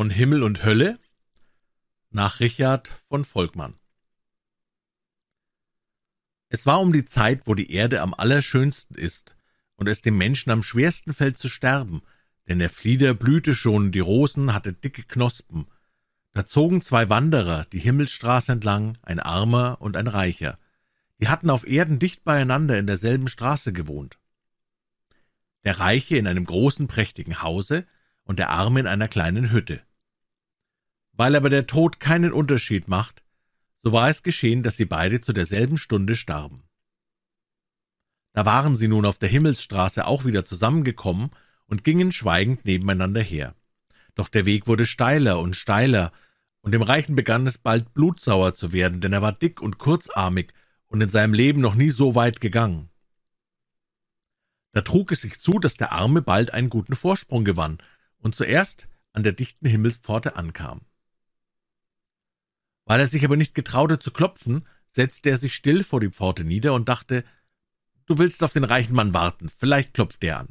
von Himmel und Hölle nach Richard von Volkmann. Es war um die Zeit, wo die Erde am allerschönsten ist und es dem Menschen am schwersten fällt zu sterben, denn der Flieder blühte schon, die Rosen hatte dicke Knospen. Da zogen zwei Wanderer die Himmelsstraße entlang, ein Armer und ein Reicher. Die hatten auf Erden dicht beieinander in derselben Straße gewohnt. Der Reiche in einem großen, prächtigen Hause und der Arme in einer kleinen Hütte. Weil aber der Tod keinen Unterschied macht, so war es geschehen, dass sie beide zu derselben Stunde starben. Da waren sie nun auf der Himmelsstraße auch wieder zusammengekommen und gingen schweigend nebeneinander her. Doch der Weg wurde steiler und steiler, und dem Reichen begann es bald blutsauer zu werden, denn er war dick und kurzarmig und in seinem Leben noch nie so weit gegangen. Da trug es sich zu, dass der Arme bald einen guten Vorsprung gewann und zuerst an der dichten Himmelspforte ankam. Weil er sich aber nicht getraute zu klopfen, setzte er sich still vor die Pforte nieder und dachte, du willst auf den reichen Mann warten, vielleicht klopft der an.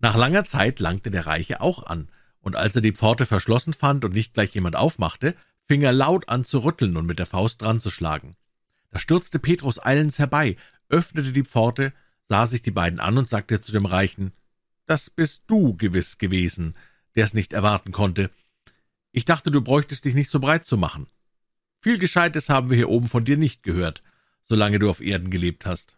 Nach langer Zeit langte der Reiche auch an, und als er die Pforte verschlossen fand und nicht gleich jemand aufmachte, fing er laut an zu rütteln und mit der Faust dran zu schlagen. Da stürzte Petrus eilends herbei, öffnete die Pforte, sah sich die beiden an und sagte zu dem Reichen, »Das bist du gewiss gewesen, der es nicht erwarten konnte. Ich dachte, du bräuchtest dich nicht so breit zu machen. Viel Gescheites haben wir hier oben von dir nicht gehört, solange du auf Erden gelebt hast.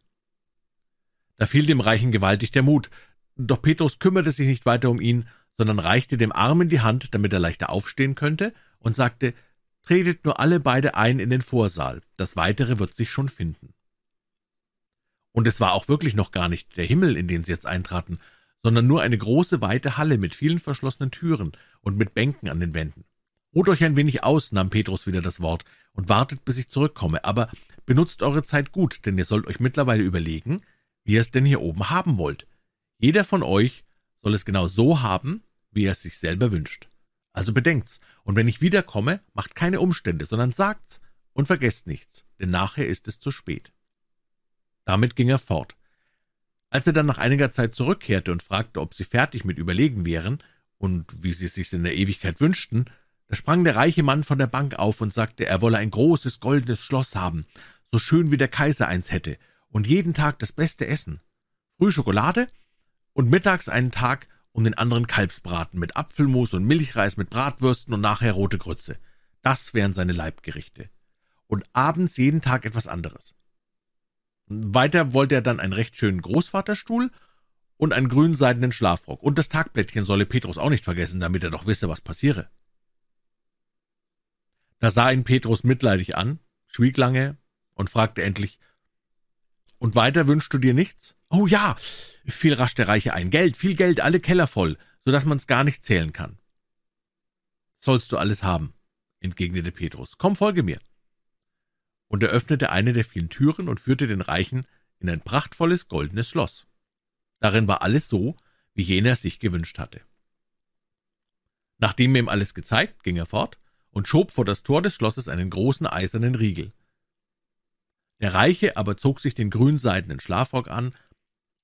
Da fiel dem Reichen gewaltig der Mut, doch Petrus kümmerte sich nicht weiter um ihn, sondern reichte dem Armen die Hand, damit er leichter aufstehen könnte, und sagte, tretet nur alle beide ein in den Vorsaal, das Weitere wird sich schon finden. Und es war auch wirklich noch gar nicht der Himmel, in den sie jetzt eintraten, sondern nur eine große, weite Halle mit vielen verschlossenen Türen und mit Bänken an den Wänden. Ruht euch ein wenig aus, nahm Petrus wieder das Wort, und wartet, bis ich zurückkomme, aber benutzt eure Zeit gut, denn ihr sollt euch mittlerweile überlegen, wie ihr es denn hier oben haben wollt. Jeder von euch soll es genau so haben, wie er es sich selber wünscht. Also bedenkt's, und wenn ich wiederkomme, macht keine Umstände, sondern sagt's und vergesst nichts, denn nachher ist es zu spät. Damit ging er fort. Als er dann nach einiger Zeit zurückkehrte und fragte, ob sie fertig mit Überlegen wären und wie sie es sich in der Ewigkeit wünschten, da sprang der reiche Mann von der Bank auf und sagte, er wolle ein großes goldenes Schloss haben, so schön wie der Kaiser eins hätte, und jeden Tag das beste Essen. Früh Schokolade und mittags einen Tag um den anderen Kalbsbraten mit Apfelmus und Milchreis mit Bratwürsten und nachher rote Grütze. Das wären seine Leibgerichte. Und abends jeden Tag etwas anderes. Weiter wollte er dann einen recht schönen Großvaterstuhl und einen grünseidenen Schlafrock. Und das Tagblättchen solle Petrus auch nicht vergessen, damit er doch wisse, was passiere. Da sah ihn Petrus mitleidig an, schwieg lange und fragte endlich, und weiter wünschst du dir nichts? Oh ja, fiel rasch der Reiche ein. Geld, viel Geld, alle Keller voll, so dass man's gar nicht zählen kann. Sollst du alles haben, entgegnete Petrus. Komm, folge mir und er öffnete eine der vielen Türen und führte den Reichen in ein prachtvolles goldenes Schloss. Darin war alles so, wie jener es sich gewünscht hatte. Nachdem ihm alles gezeigt, ging er fort und schob vor das Tor des Schlosses einen großen eisernen Riegel. Der Reiche aber zog sich den grünseidenen Schlafrock an,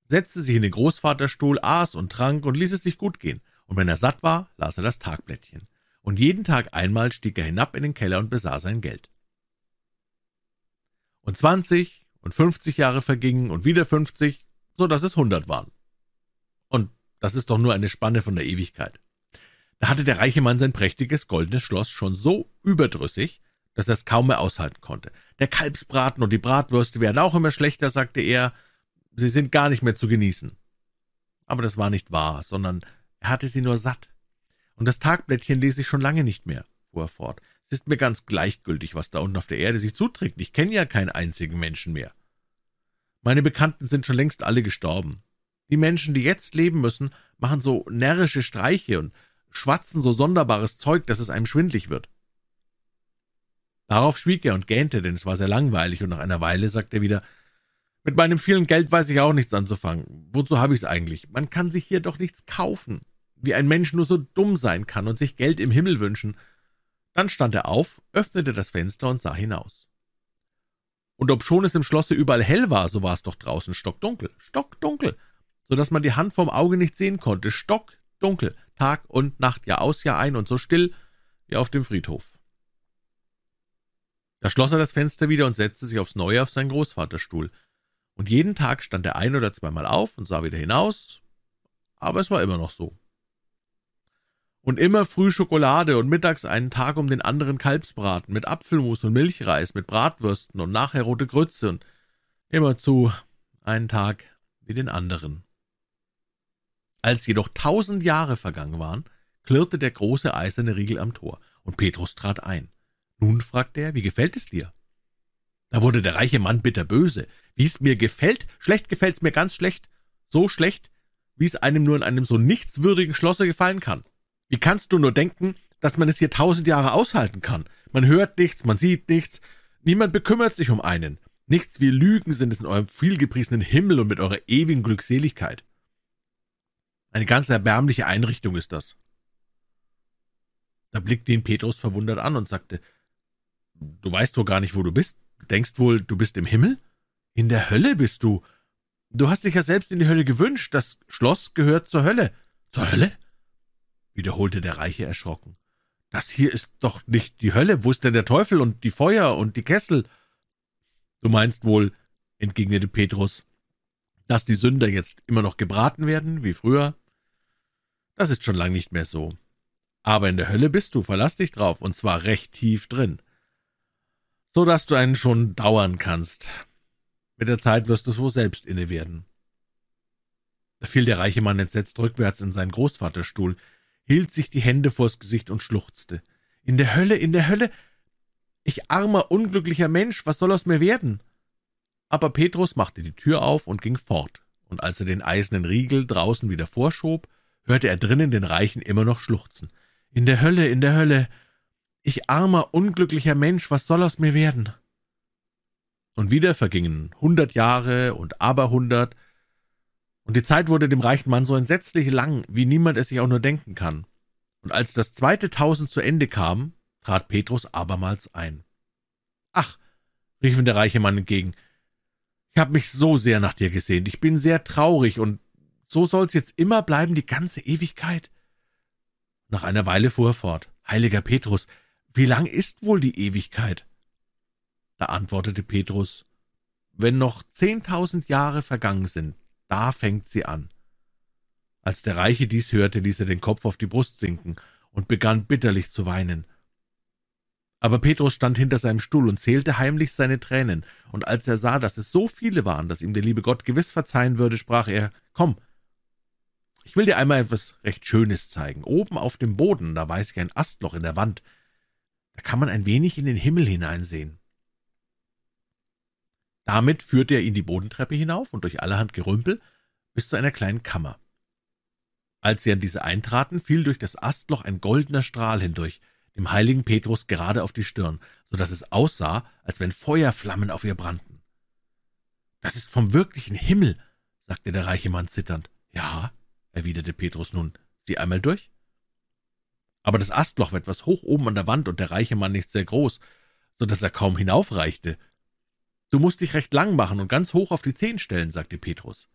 setzte sich in den Großvaterstuhl, aß und trank und ließ es sich gut gehen, und wenn er satt war, las er das Tagblättchen. Und jeden Tag einmal stieg er hinab in den Keller und besah sein Geld und zwanzig und fünfzig Jahre vergingen und wieder fünfzig, so dass es hundert waren. Und das ist doch nur eine Spanne von der Ewigkeit. Da hatte der reiche Mann sein prächtiges goldenes Schloss schon so überdrüssig, dass er es kaum mehr aushalten konnte. Der Kalbsbraten und die Bratwürste werden auch immer schlechter, sagte er, sie sind gar nicht mehr zu genießen. Aber das war nicht wahr, sondern er hatte sie nur satt. Und das Tagblättchen ließ ich schon lange nicht mehr, fuhr er fort. Es ist mir ganz gleichgültig, was da unten auf der Erde sich zuträgt. Ich kenne ja keinen einzigen Menschen mehr. Meine Bekannten sind schon längst alle gestorben. Die Menschen, die jetzt leben müssen, machen so närrische Streiche und schwatzen so sonderbares Zeug, dass es einem schwindlig wird. Darauf schwieg er und gähnte, denn es war sehr langweilig, und nach einer Weile sagte er wieder, mit meinem vielen Geld weiß ich auch nichts anzufangen. Wozu habe ich es eigentlich? Man kann sich hier doch nichts kaufen. Wie ein Mensch nur so dumm sein kann und sich Geld im Himmel wünschen, dann stand er auf, öffnete das Fenster und sah hinaus. Und obschon es im Schlosse überall hell war, so war es doch draußen stockdunkel, stockdunkel, so dass man die Hand vom Auge nicht sehen konnte, stockdunkel. Tag und Nacht, Jahr aus, Jahr ein und so still wie auf dem Friedhof. Da schloss er das Fenster wieder und setzte sich aufs Neue auf seinen Großvaterstuhl. Und jeden Tag stand er ein oder zweimal auf und sah wieder hinaus, aber es war immer noch so. Und immer früh Schokolade und mittags einen Tag um den anderen Kalbsbraten mit Apfelmus und Milchreis, mit Bratwürsten und nachher rote Grütze und immerzu einen Tag wie den anderen. Als jedoch tausend Jahre vergangen waren, klirrte der große eiserne Riegel am Tor, und Petrus trat ein. Nun, fragte er, wie gefällt es dir? Da wurde der reiche Mann bitterböse. Wie es mir gefällt? Schlecht gefällt's mir ganz schlecht. So schlecht, wie es einem nur in einem so nichtswürdigen Schlosse gefallen kann. Wie kannst du nur denken, dass man es hier tausend Jahre aushalten kann? Man hört nichts, man sieht nichts, niemand bekümmert sich um einen. Nichts wie Lügen sind es in eurem vielgepriesenen Himmel und mit eurer ewigen Glückseligkeit. Eine ganz erbärmliche Einrichtung ist das. Da blickte ihn Petrus verwundert an und sagte, Du weißt wohl gar nicht, wo du bist? Du denkst wohl, du bist im Himmel? In der Hölle bist du. Du hast dich ja selbst in die Hölle gewünscht. Das Schloss gehört zur Hölle. Zur Hölle? Wiederholte der Reiche erschrocken. Das hier ist doch nicht die Hölle. Wo ist denn der Teufel und die Feuer und die Kessel? Du meinst wohl, entgegnete Petrus, dass die Sünder jetzt immer noch gebraten werden, wie früher? Das ist schon lang nicht mehr so. Aber in der Hölle bist du, verlass dich drauf, und zwar recht tief drin. So dass du einen schon dauern kannst. Mit der Zeit wirst du es wohl selbst inne werden. Da fiel der reiche Mann entsetzt rückwärts in seinen Großvaterstuhl, hielt sich die Hände vors Gesicht und schluchzte. In der Hölle, in der Hölle. Ich armer, unglücklicher Mensch, was soll aus mir werden? Aber Petrus machte die Tür auf und ging fort, und als er den eisernen Riegel draußen wieder vorschob, hörte er drinnen den Reichen immer noch schluchzen. In der Hölle, in der Hölle. Ich armer, unglücklicher Mensch, was soll aus mir werden? Und wieder vergingen hundert Jahre und aberhundert, und die Zeit wurde dem reichen Mann so entsetzlich lang, wie niemand es sich auch nur denken kann. Und als das zweite Tausend zu Ende kam, trat Petrus abermals ein. Ach, rief ihm der reiche Mann entgegen, ich habe mich so sehr nach dir gesehnt, ich bin sehr traurig, und so soll's jetzt immer bleiben, die ganze Ewigkeit? Nach einer Weile fuhr er fort, Heiliger Petrus, wie lang ist wohl die Ewigkeit? Da antwortete Petrus, wenn noch zehntausend Jahre vergangen sind, da fängt sie an. Als der Reiche dies hörte, ließ er den Kopf auf die Brust sinken und begann bitterlich zu weinen. Aber Petrus stand hinter seinem Stuhl und zählte heimlich seine Tränen, und als er sah, dass es so viele waren, dass ihm der liebe Gott gewiss verzeihen würde, sprach er, Komm, ich will dir einmal etwas recht Schönes zeigen. Oben auf dem Boden, da weiß ich ein Astloch in der Wand, da kann man ein wenig in den Himmel hineinsehen. Damit führte er ihn die Bodentreppe hinauf und durch allerhand Gerümpel bis zu einer kleinen Kammer. Als sie an diese eintraten, fiel durch das Astloch ein goldener Strahl hindurch, dem heiligen Petrus gerade auf die Stirn, so dass es aussah, als wenn Feuerflammen auf ihr brannten. Das ist vom wirklichen Himmel, sagte der reiche Mann zitternd. Ja, erwiderte Petrus nun, sieh einmal durch. Aber das Astloch war etwas hoch oben an der Wand und der reiche Mann nicht sehr groß, so dass er kaum hinaufreichte. Du musst dich recht lang machen und ganz hoch auf die Zehen stellen, sagte Petrus.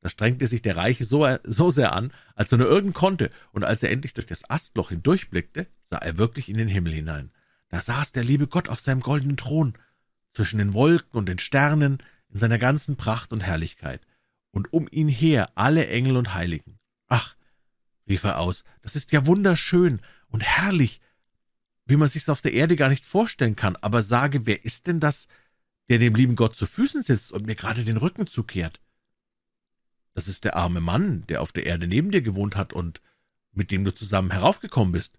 Da strengte sich der Reiche so, so sehr an, als er nur irgend konnte, und als er endlich durch das Astloch hindurchblickte, sah er wirklich in den Himmel hinein. Da saß der liebe Gott auf seinem goldenen Thron, zwischen den Wolken und den Sternen, in seiner ganzen Pracht und Herrlichkeit, und um ihn her alle Engel und Heiligen. Ach, rief er aus, das ist ja wunderschön und herrlich, wie man sich's auf der Erde gar nicht vorstellen kann, aber sage, wer ist denn das, der dem lieben Gott zu Füßen sitzt und mir gerade den Rücken zukehrt. Das ist der arme Mann, der auf der Erde neben dir gewohnt hat und mit dem du zusammen heraufgekommen bist.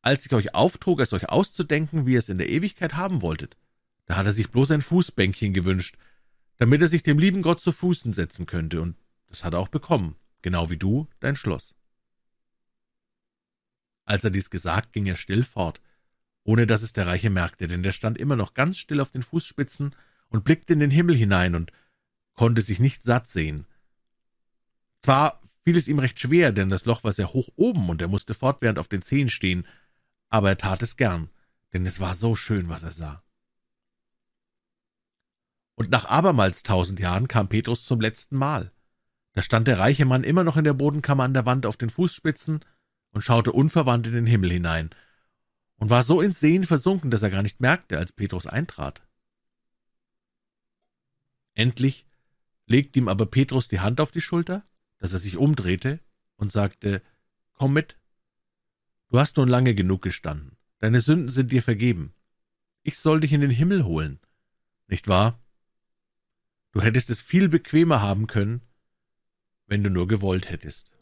Als ich euch auftrug, es euch auszudenken, wie ihr es in der Ewigkeit haben wolltet, da hat er sich bloß ein Fußbänkchen gewünscht, damit er sich dem lieben Gott zu Füßen setzen könnte, und das hat er auch bekommen, genau wie du dein Schloss. Als er dies gesagt, ging er still fort, ohne dass es der Reiche merkte, denn der stand immer noch ganz still auf den Fußspitzen und blickte in den Himmel hinein und konnte sich nicht satt sehen. Zwar fiel es ihm recht schwer, denn das Loch war sehr hoch oben und er musste fortwährend auf den Zehen stehen, aber er tat es gern, denn es war so schön, was er sah. Und nach abermals tausend Jahren kam Petrus zum letzten Mal. Da stand der reiche Mann immer noch in der Bodenkammer an der Wand auf den Fußspitzen und schaute unverwandt in den Himmel hinein und war so ins Sehen versunken, dass er gar nicht merkte, als Petrus eintrat. Endlich legte ihm aber Petrus die Hand auf die Schulter, dass er sich umdrehte und sagte, Komm mit. Du hast nun lange genug gestanden. Deine Sünden sind dir vergeben. Ich soll dich in den Himmel holen. Nicht wahr? Du hättest es viel bequemer haben können, wenn du nur gewollt hättest.